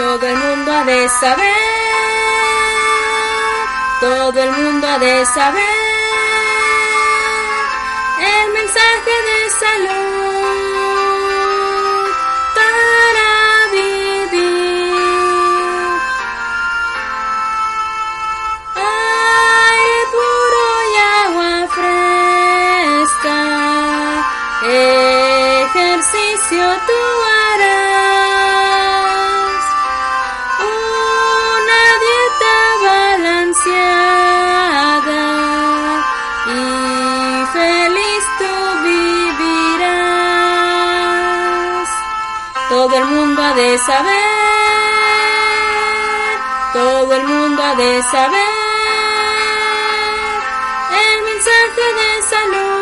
Todo el mundo ha de saber, todo el mundo ha de saber el mensaje de salud todo el mundo ha de saber el mensaje de salud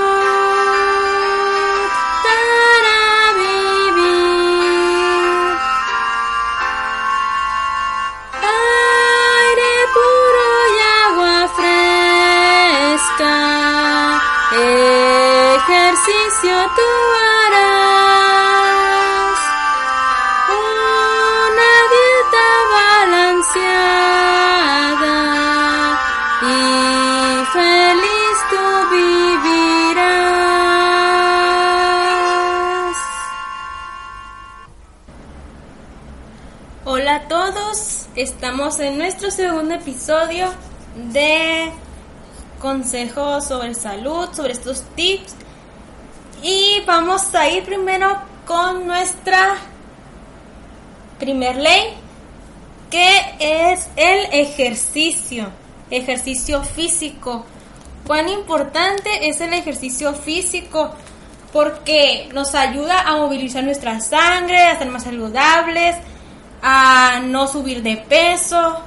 estamos en nuestro segundo episodio de consejos sobre salud, sobre estos tips. Y vamos a ir primero con nuestra primer ley, que es el ejercicio, ejercicio físico. Cuán importante es el ejercicio físico porque nos ayuda a movilizar nuestra sangre, a ser más saludables, a no subir de peso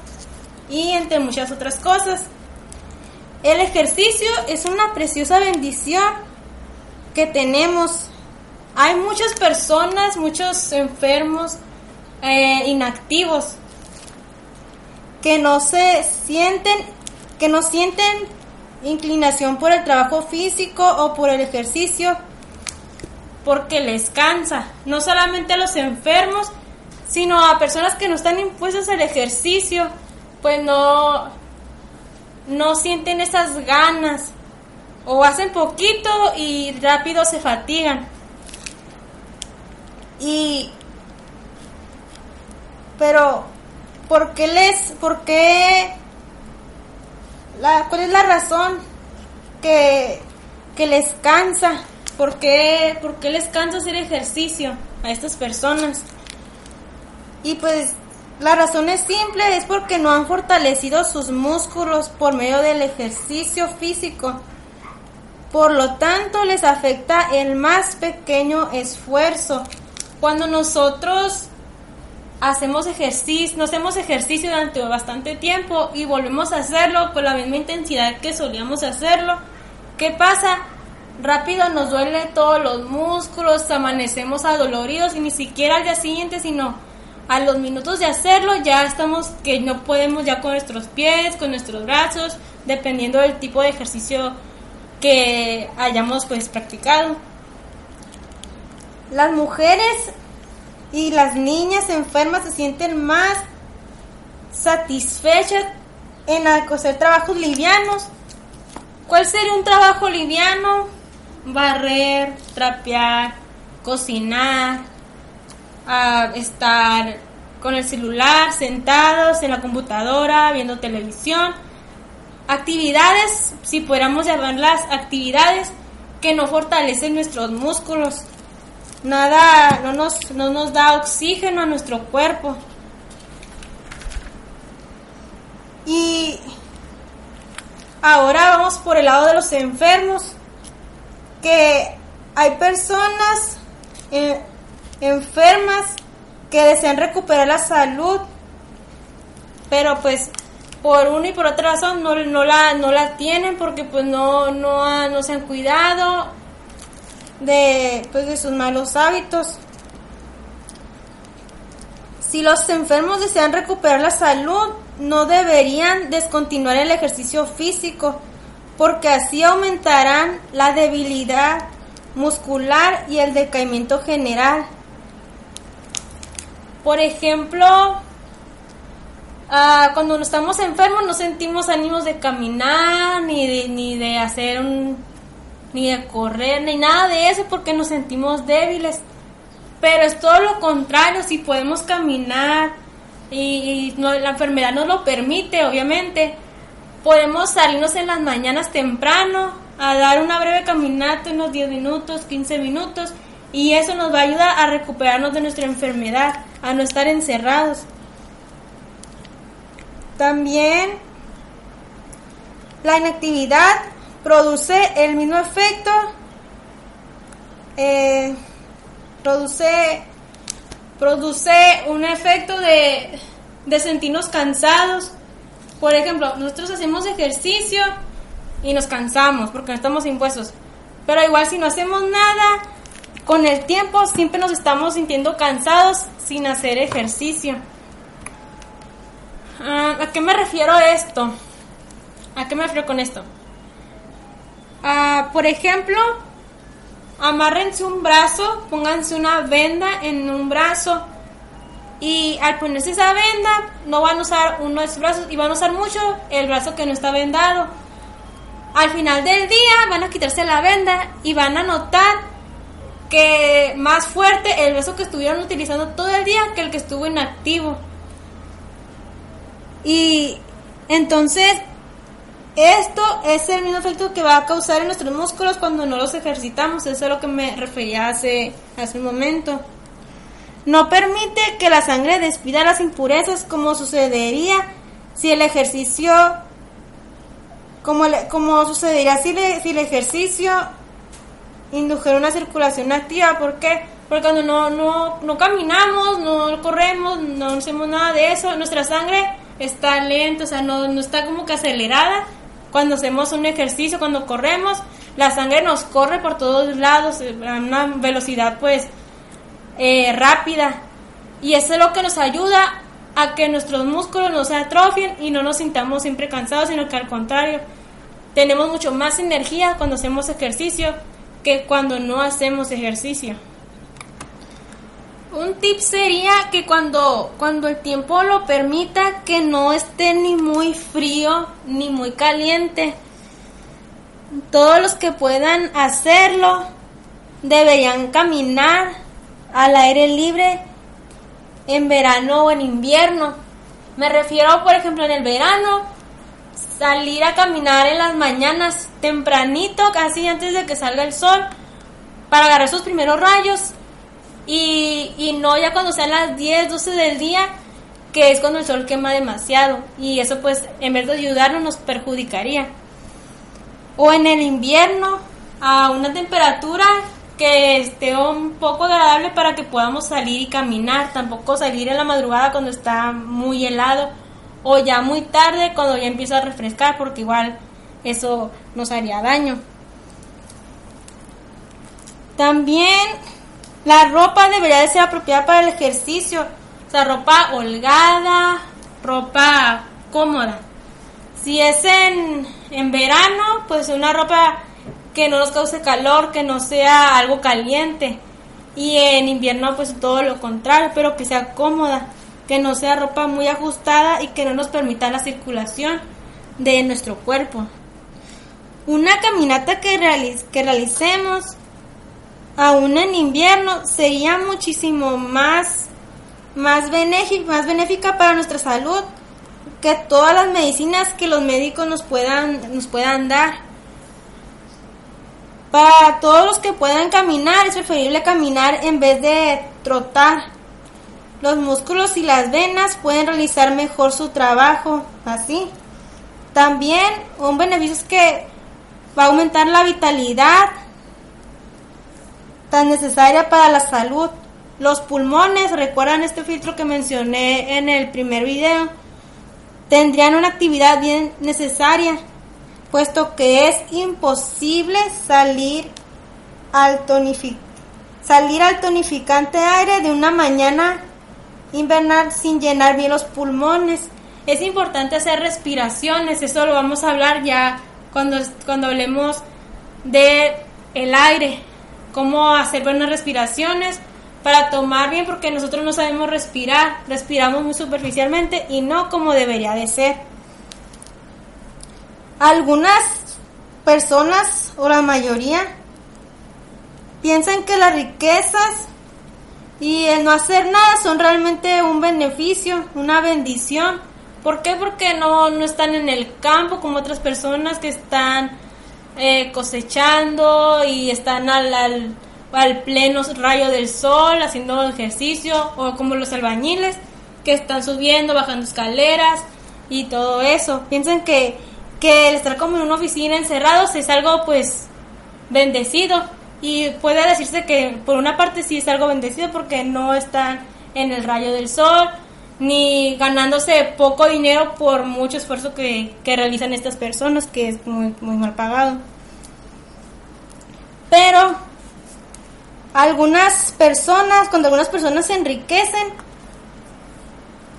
y entre muchas otras cosas. El ejercicio es una preciosa bendición que tenemos. Hay muchas personas, muchos enfermos, eh, inactivos, que no se sienten, que no sienten inclinación por el trabajo físico o por el ejercicio, porque les cansa. No solamente los enfermos, sino a personas que no están impuestas al ejercicio, pues no, no sienten esas ganas o hacen poquito y rápido se fatigan. Y pero ¿por qué les por qué la cuál es la razón que que les cansa? ¿Por qué, ¿Por qué les cansa hacer ejercicio a estas personas? Y pues la razón es simple, es porque no han fortalecido sus músculos por medio del ejercicio físico. Por lo tanto, les afecta el más pequeño esfuerzo. Cuando nosotros hacemos ejercicio, no hacemos ejercicio durante bastante tiempo y volvemos a hacerlo con la misma intensidad que solíamos hacerlo, ¿qué pasa? Rápido nos duele todos los músculos, amanecemos adoloridos y ni siquiera al día siguiente, sino a los minutos de hacerlo ya estamos que no podemos ya con nuestros pies, con nuestros brazos, dependiendo del tipo de ejercicio que hayamos pues practicado. Las mujeres y las niñas enfermas se sienten más satisfechas en hacer trabajos livianos. ¿Cuál sería un trabajo liviano? Barrer, trapear, cocinar, a estar con el celular, sentados en la computadora, viendo televisión. Actividades, si pudiéramos llamarlas actividades, que no fortalecen nuestros músculos. Nada, no nos, no nos da oxígeno a nuestro cuerpo. Y ahora vamos por el lado de los enfermos, que hay personas eh, enfermas que desean recuperar la salud, pero pues por una y por otra razón no, no, la, no la tienen porque pues no, no, no se han cuidado de, pues, de sus malos hábitos. Si los enfermos desean recuperar la salud, no deberían descontinuar el ejercicio físico, porque así aumentarán la debilidad muscular y el decaimiento general. Por ejemplo, ah, cuando estamos enfermos no sentimos ánimos de caminar, ni de, ni de hacer un, ni de correr, ni nada de eso porque nos sentimos débiles. Pero es todo lo contrario, si podemos caminar y, la enfermedad nos lo permite, obviamente, podemos salirnos en las mañanas temprano a dar una breve caminata, unos 10 minutos, 15 minutos, y eso nos va a ayudar a recuperarnos de nuestra enfermedad, a no estar encerrados. También la inactividad produce el mismo efecto eh, produce, produce un efecto de, sentirnos cansados. Por ejemplo, nosotros hacemos ejercicio y nos cansamos porque no estamos impuestos. Pero igual si no hacemos nada, con el tiempo siempre nos estamos sintiendo cansados sin hacer ejercicio. Ah, ¿A qué me refiero esto? ¿A qué me refiero con esto? Ah, por ejemplo, amárrense un brazo, pónganse una venda en un brazo y al ponerse esa venda no van a usar uno de sus brazos y van a usar mucho el brazo que no está vendado. Al final del día van a quitarse la venda y van a notar que más fuerte el brazo que estuvieron utilizando todo el día que el que estuvo inactivo. Y entonces esto es el mismo efecto que va a causar en nuestros músculos cuando no los ejercitamos. Eso es a lo que me refería hace, hace un momento. No permite que la sangre despida las impurezas como sucedería si el ejercicio como, como sucedería si, si el ejercicio indujera una circulación activa. ¿Por qué? Porque cuando no, no, no caminamos, no corremos, no hacemos nada de eso, nuestra sangre está lenta, o sea, no, no está como que acelerada cuando hacemos un ejercicio, cuando corremos, la sangre nos corre por todos lados eh, a una velocidad pues eh, rápida. Y eso es lo que nos ayuda a que nuestros músculos no se atrofien y no nos sintamos siempre cansados, sino que al contrario, tenemos mucho más energía cuando hacemos ejercicio que cuando no hacemos ejercicio. Un tip sería que cuando, cuando el tiempo lo permita, que no esté ni muy frío ni muy caliente. Todos los que puedan hacerlo deberían caminar al aire libre en verano o en invierno. Me refiero, por ejemplo, en el verano, salir a caminar en las mañanas tempranito, casi antes de que salga el sol, para agarrar sus primeros rayos y, no ya cuando sean las 10, 12 del día, que es cuando el sol quema demasiado. Y eso pues en vez de ayudarnos nos perjudicaría. O en el invierno a una temperatura que esté un poco agradable para que podamos salir y caminar. Tampoco salir en la madrugada cuando está muy helado. O ya muy tarde cuando ya empieza a refrescar porque igual eso nos haría daño. También la ropa debería de ser apropiada para el ejercicio. O sea, ropa holgada, ropa cómoda. Si es en, en verano, pues una ropa que no nos cause calor, que no sea algo caliente. Y en invierno, pues todo lo contrario, pero que sea cómoda, que no sea ropa muy ajustada y que no nos permita la circulación de nuestro cuerpo. Una caminata que, realicemos aún en invierno, sería muchísimo más, más, más benéfica para nuestra salud que todas las medicinas que los médicos nos puedan, nos puedan dar. Para todos los que puedan caminar, es preferible caminar en vez de trotar. Los músculos y las venas pueden realizar mejor su trabajo, así. También un beneficio es que va a aumentar la vitalidad tan necesaria para la salud. Los pulmones, recuerdan este filtro que mencioné en el primer video, tendrían una actividad bien necesaria, puesto que es imposible salir al, salir al tonificante aire de una mañana invernal sin llenar bien los pulmones. Es importante hacer respiraciones, eso lo vamos a hablar ya cuando, cuando hablemos de aire, cómo hacer buenas respiraciones para tomar bien porque nosotros no sabemos respirar, respiramos muy superficialmente y no como debería de ser. Algunas personas o la mayoría piensan que las riquezas y el no hacer nada son realmente un beneficio, una bendición. ¿Por qué? Porque no, no están en el campo como otras personas que están eh, cosechando y están al, al, al, pleno rayo del sol haciendo ejercicio o como los albañiles que están subiendo, bajando escaleras y todo eso. Piensan que, que el estar como en una oficina encerrados es algo pues bendecido y puede decirse que por una parte sí es algo bendecido porque no están en el rayo del sol ni ganándose poco dinero por mucho esfuerzo que, realizan estas personas, que es muy, muy mal pagado. Pero algunas personas, cuando algunas personas se enriquecen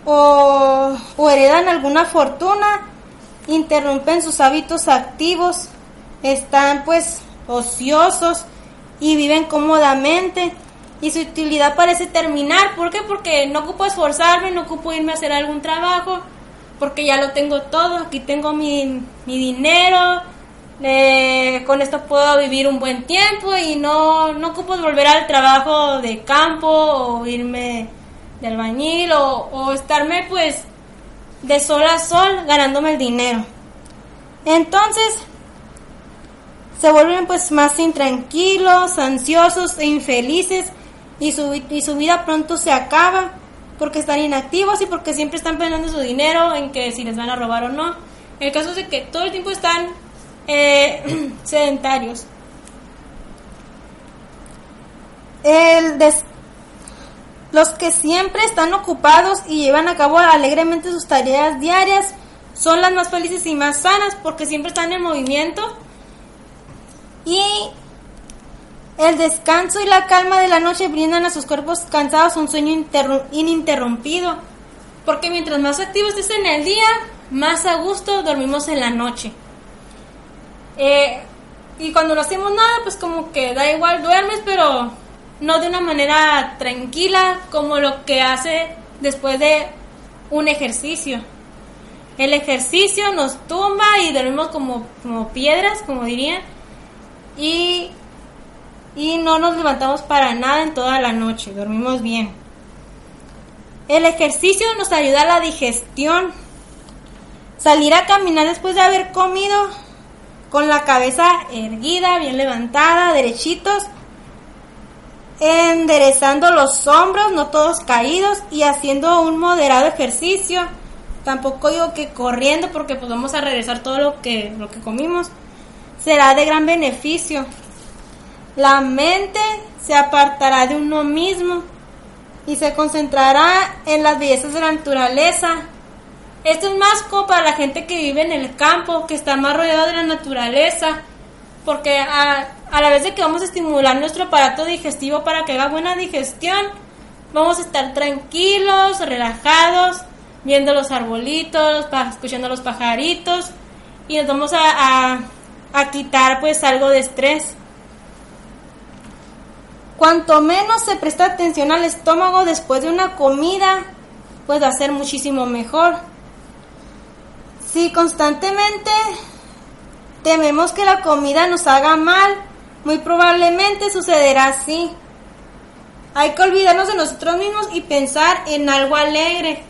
o, o heredan alguna fortuna, interrumpen sus hábitos activos, están pues ociosos y viven cómodamente y su utilidad parece terminar. ¿Por qué? Porque no ocupo esforzarme, no ocupo irme a hacer algún trabajo, porque ya lo tengo todo, aquí tengo mi, mi dinero, eh, con esto puedo vivir un buen tiempo y no, no ocupo volver al trabajo de campo o irme de albañil o, o estarme pues de sol a sol ganándome el dinero. Entonces, se vuelven pues más intranquilos, ansiosos e infelices y su, y su vida pronto se acaba porque están inactivos y porque siempre están pensando su dinero en que si les van a robar o no. El caso es que todo el tiempo están eh, sedentarios. El los que siempre están ocupados y llevan a cabo alegremente sus tareas diarias son las más felices y más sanas porque siempre están en movimiento y el descanso y la calma de la noche brindan a sus cuerpos cansados un sueño ininterrumpido, porque mientras más activos estés en el día, más a gusto dormimos en la noche. Eh, y cuando no hacemos nada, pues como que da igual, duermes, pero no de una manera tranquila como lo que hace después de un ejercicio. El ejercicio nos tumba y dormimos como, como piedras, como dirían. Y y no nos levantamos para nada en toda la noche, dormimos bien. El ejercicio nos ayuda a la digestión. Salir a caminar después de haber comido con la cabeza erguida, bien levantada, derechitos, enderezando los hombros, no todos caídos y haciendo un moderado ejercicio. Tampoco digo que corriendo porque pues vamos a regresar todo lo que, lo que comimos. Será de gran beneficio. La mente se apartará de uno mismo y se concentrará en las bellezas de la naturaleza. Esto es más como para la gente que vive en el campo, que está más rodeado de la naturaleza, porque a, la vez de que vamos a estimular nuestro aparato digestivo para que haga buena digestión, vamos a estar tranquilos, relajados, viendo los arbolitos, escuchando los pajaritos y nos vamos a, a quitar pues algo de estrés. Cuanto menos se presta atención al estómago después de una comida, va a ser muchísimo mejor. Si constantemente tememos que la comida nos haga mal, muy probablemente sucederá así. Hay que olvidarnos de nosotros mismos y pensar en algo alegre.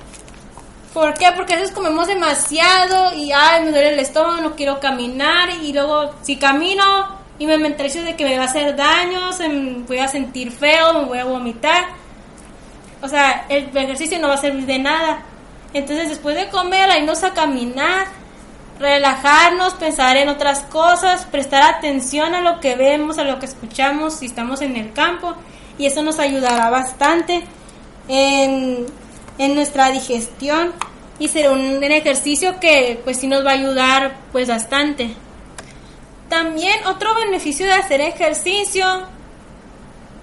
¿Por qué? Porque a veces comemos demasiado y ay, me duele el estómago, no quiero caminar y luego si camino y me mentalizo de que me va a hacer daño, voy a sentir feo, me voy a vomitar. o sea, el ejercicio no va a servir de nada. Entonces después de comer, irnos a caminar, relajarnos, pensar en otras cosas, prestar atención a lo que vemos, a lo que escuchamos si estamos en el campo y eso nos ayudará bastante en, en nuestra digestión y será un, ejercicio que pues sí nos va a ayudar pues bastante. También otro beneficio de hacer ejercicio,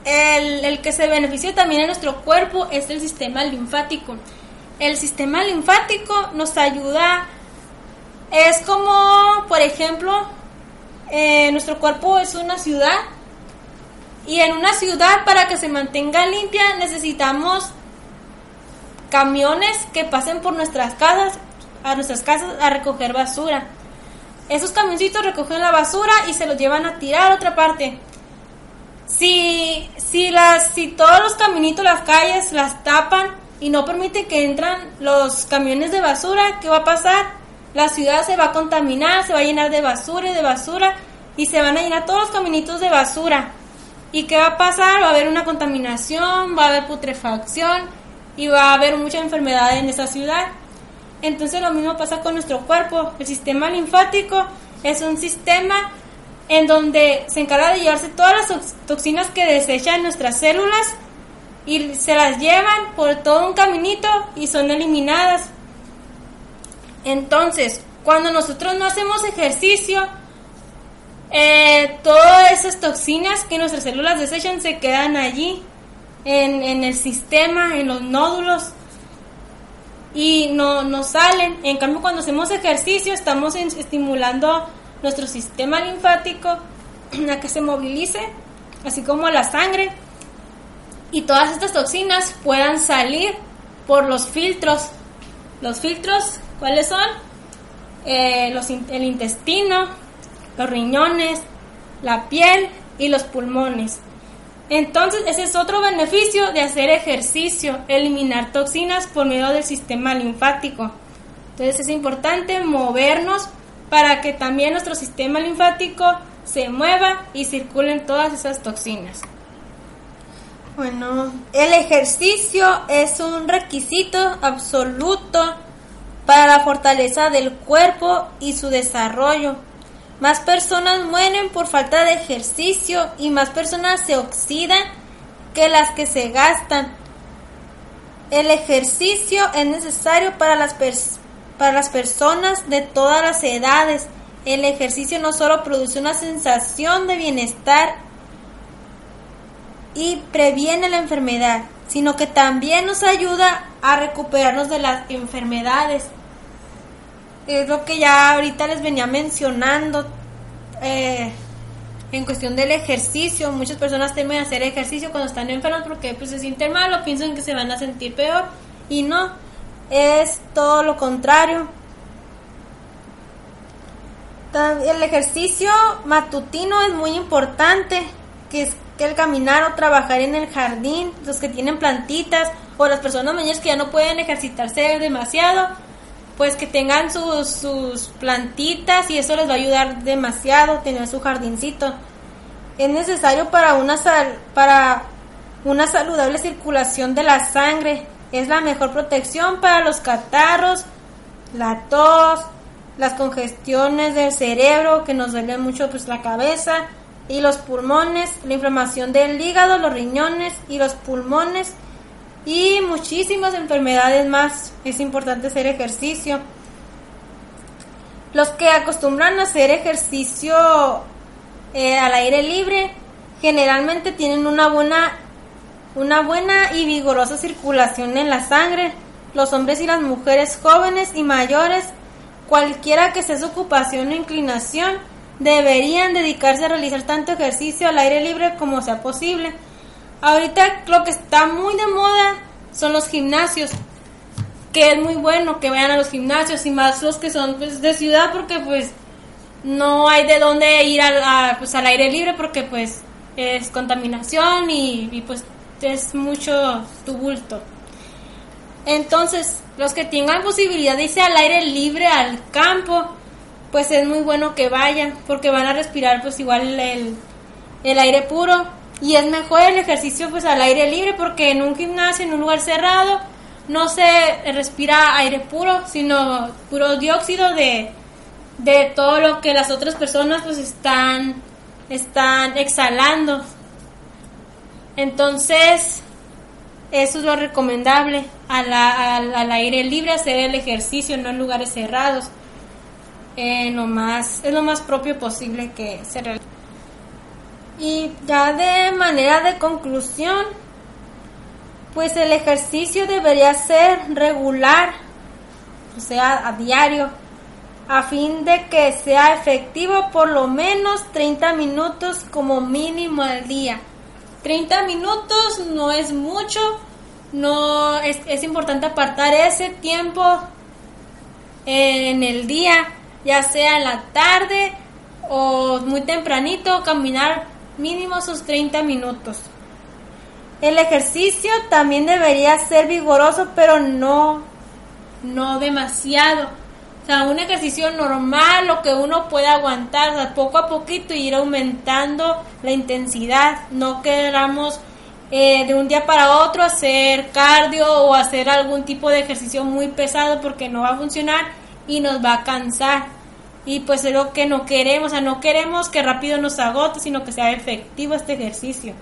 el, el que se beneficia también en nuestro cuerpo es el sistema linfático. El sistema linfático nos ayuda, es como, por ejemplo, eh, nuestro cuerpo es una ciudad y en una ciudad para que se mantenga limpia necesitamos camiones que pasen por nuestras casas, a nuestras casas a recoger basura. Esos camioncitos recogen la basura y se los llevan a tirar a otra parte. Si, si, las, si todos los caminitos, las calles las tapan y no permite que entran los camiones de basura, ¿qué va a pasar? La ciudad se va a contaminar, se va a llenar de basura y de basura y se van a llenar todos los caminitos de basura. ¿Y qué va a pasar? Va a haber una contaminación, va a haber putrefacción y va a haber mucha enfermedad en esa ciudad. Entonces lo mismo pasa con nuestro cuerpo. El sistema linfático es un sistema en donde se encarga de llevarse todas las toxinas que desechan nuestras células y se las llevan por todo un caminito y son eliminadas. Entonces, cuando nosotros no hacemos ejercicio, eh, todas esas toxinas que nuestras células desechan se quedan allí en, el sistema, en los nódulos y no, no salen. En cambio, cuando hacemos ejercicio, estamos estimulando nuestro sistema linfático a que se movilice, así como la sangre, y todas estas toxinas puedan salir por los filtros. Los filtros, ¿cuáles son? Eh, los, el intestino, los riñones, la piel y los pulmones. Entonces, ese es otro beneficio de hacer ejercicio, eliminar toxinas por medio del sistema linfático. Entonces, es importante movernos para que también nuestro sistema linfático se mueva y circulen todas esas toxinas. Bueno, el ejercicio es un requisito absoluto para la fortaleza del cuerpo y su desarrollo más personas mueren por falta de ejercicio y más personas se oxidan que las que se gastan. El ejercicio es necesario para las, para las personas de todas las edades. El ejercicio no solo produce una sensación de bienestar y previene la enfermedad, sino que también nos ayuda a recuperarnos de las enfermedades es lo que ya ahorita les venía mencionando eh, en cuestión del ejercicio. Muchas personas temen hacer ejercicio cuando están enfermos porque pues, se sienten mal o piensan que se van a sentir peor y no, es todo lo contrario. El ejercicio matutino es muy importante, que es que el caminar o trabajar en el jardín, los que tienen plantitas o las personas mayores que ya no pueden ejercitarse demasiado, pues que tengan sus, sus plantitas y eso les va a ayudar demasiado tener su jardincito. Es necesario para una sal, para una saludable circulación de la sangre. Es la mejor protección para los catarros, la tos, las congestiones del cerebro que nos duele mucho pues la cabeza y los pulmones, la inflamación del hígado, los riñones y los pulmones y muchísimas enfermedades más. Es importante hacer ejercicio. Los que acostumbran a hacer ejercicio eh, al aire libre generalmente tienen una buena, una buena y vigorosa circulación en la sangre. Los hombres y las mujeres jóvenes y mayores, cualquiera que sea su ocupación o inclinación, deberían dedicarse a realizar tanto ejercicio al aire libre como sea posible Ahorita lo que está muy de moda son los gimnasios, que es muy bueno que vayan a los gimnasios y más los que son pues, de ciudad porque pues no hay de dónde ir al, pues, al aire libre porque pues es contaminación y, pues es mucho tumulto. Entonces, los que tengan posibilidad de irse al aire libre, al campo, pues es muy bueno que vayan porque van a respirar pues igual el, el aire puro y es mejor el ejercicio pues al aire libre porque en un gimnasio, en un lugar cerrado, no se respira aire puro, sino puro dióxido de, de todo lo que las otras personas pues están, están exhalando. Entonces, eso es lo recomendable al, al, aire libre, hacer el ejercicio, no en lugares cerrados. Eh, más, es lo más propio posible que se realice. Y ya de manera de conclusión, pues el ejercicio debería ser regular, o sea, a diario, a fin de que sea efectivo por lo menos 30 minutos como mínimo al día. 30 minutos no es mucho, no es, es importante apartar ese tiempo en el día, ya sea en la tarde o muy tempranito, caminar mínimo sus 30 minutos. El ejercicio también debería ser vigoroso, pero no, no demasiado. O sea, un ejercicio normal, lo que uno puede aguantar, poco a poquito ir aumentando la intensidad. No queramos eh, de un día para otro hacer cardio o hacer algún tipo de ejercicio muy pesado porque no va a funcionar y nos va a cansar. Y pues es lo que no queremos, o sea, no queremos que rápido nos agote, sino que sea efectivo este ejercicio.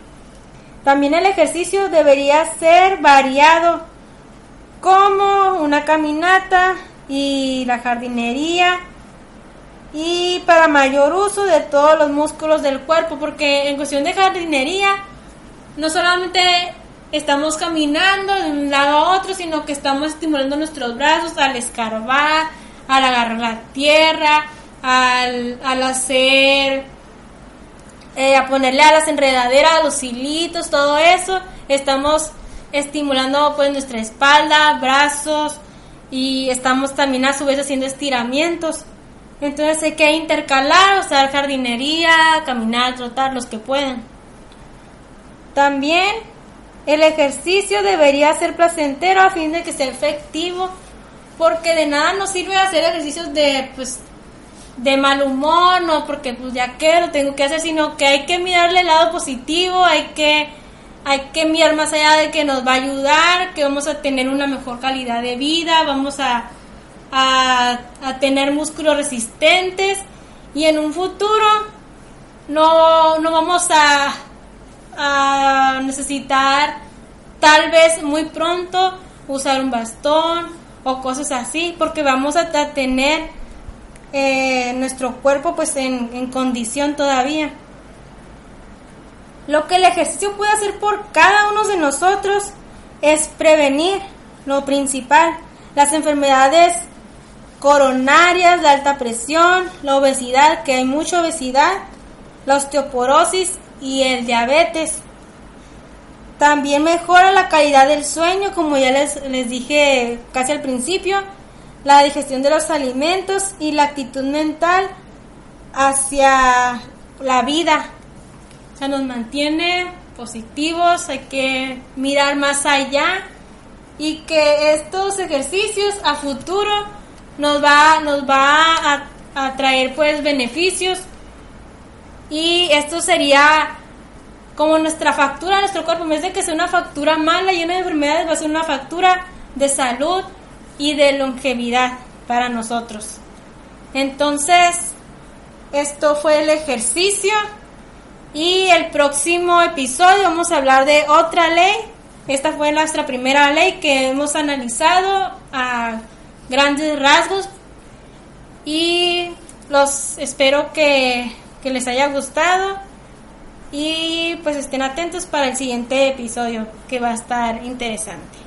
También el ejercicio debería ser variado, como una caminata y la jardinería y para mayor uso de todos los músculos del cuerpo, porque en cuestión de jardinería no solamente estamos caminando de un lado a otro, sino que estamos estimulando nuestros brazos al escarbar, al agarrar la tierra, al, al hacer eh, a ponerle a las enredaderas, a los hilitos, todo eso. Estamos estimulando pues nuestra espalda, brazos y estamos también a su vez haciendo estiramientos. Entonces hay que intercalar, usar jardinería, caminar, trotar, los que puedan. También el ejercicio debería ser placentero a fin de que sea efectivo, porque de nada nos sirve hacer ejercicios de pues de mal humor, no porque pues ya que lo tengo que hacer, sino que hay que mirarle el lado positivo, hay que hay que mirar más allá de que nos va a ayudar, que vamos a tener una mejor calidad de vida, vamos a, a, tener músculos resistentes y en un futuro no, no vamos a, a necesitar tal vez muy pronto usar un bastón o cosas así, porque vamos a tener eh, nuestro cuerpo pues en, condición todavía. Lo que el ejercicio puede hacer por cada uno de nosotros es prevenir lo principal, las enfermedades coronarias, la alta presión, la obesidad, que hay mucha obesidad, la osteoporosis y el diabetes. También mejora la calidad del sueño, como ya les, les dije casi al principio, la digestión de los alimentos y la actitud mental hacia la vida. O sea, nos mantiene positivos, hay que mirar más allá y que estos ejercicios a futuro nos va, nos va a, traer pues beneficios y esto sería como nuestra factura nuestro cuerpo, en vez de que sea una factura mala, llena de enfermedades, va a ser una factura de salud y de longevidad para nosotros. Entonces, esto fue el ejercicio y el próximo episodio vamos a hablar de otra ley. Esta fue nuestra primera ley que hemos analizado a grandes rasgos y los espero que, que les haya gustado y pues estén atentos para el siguiente episodio que va a estar interesante.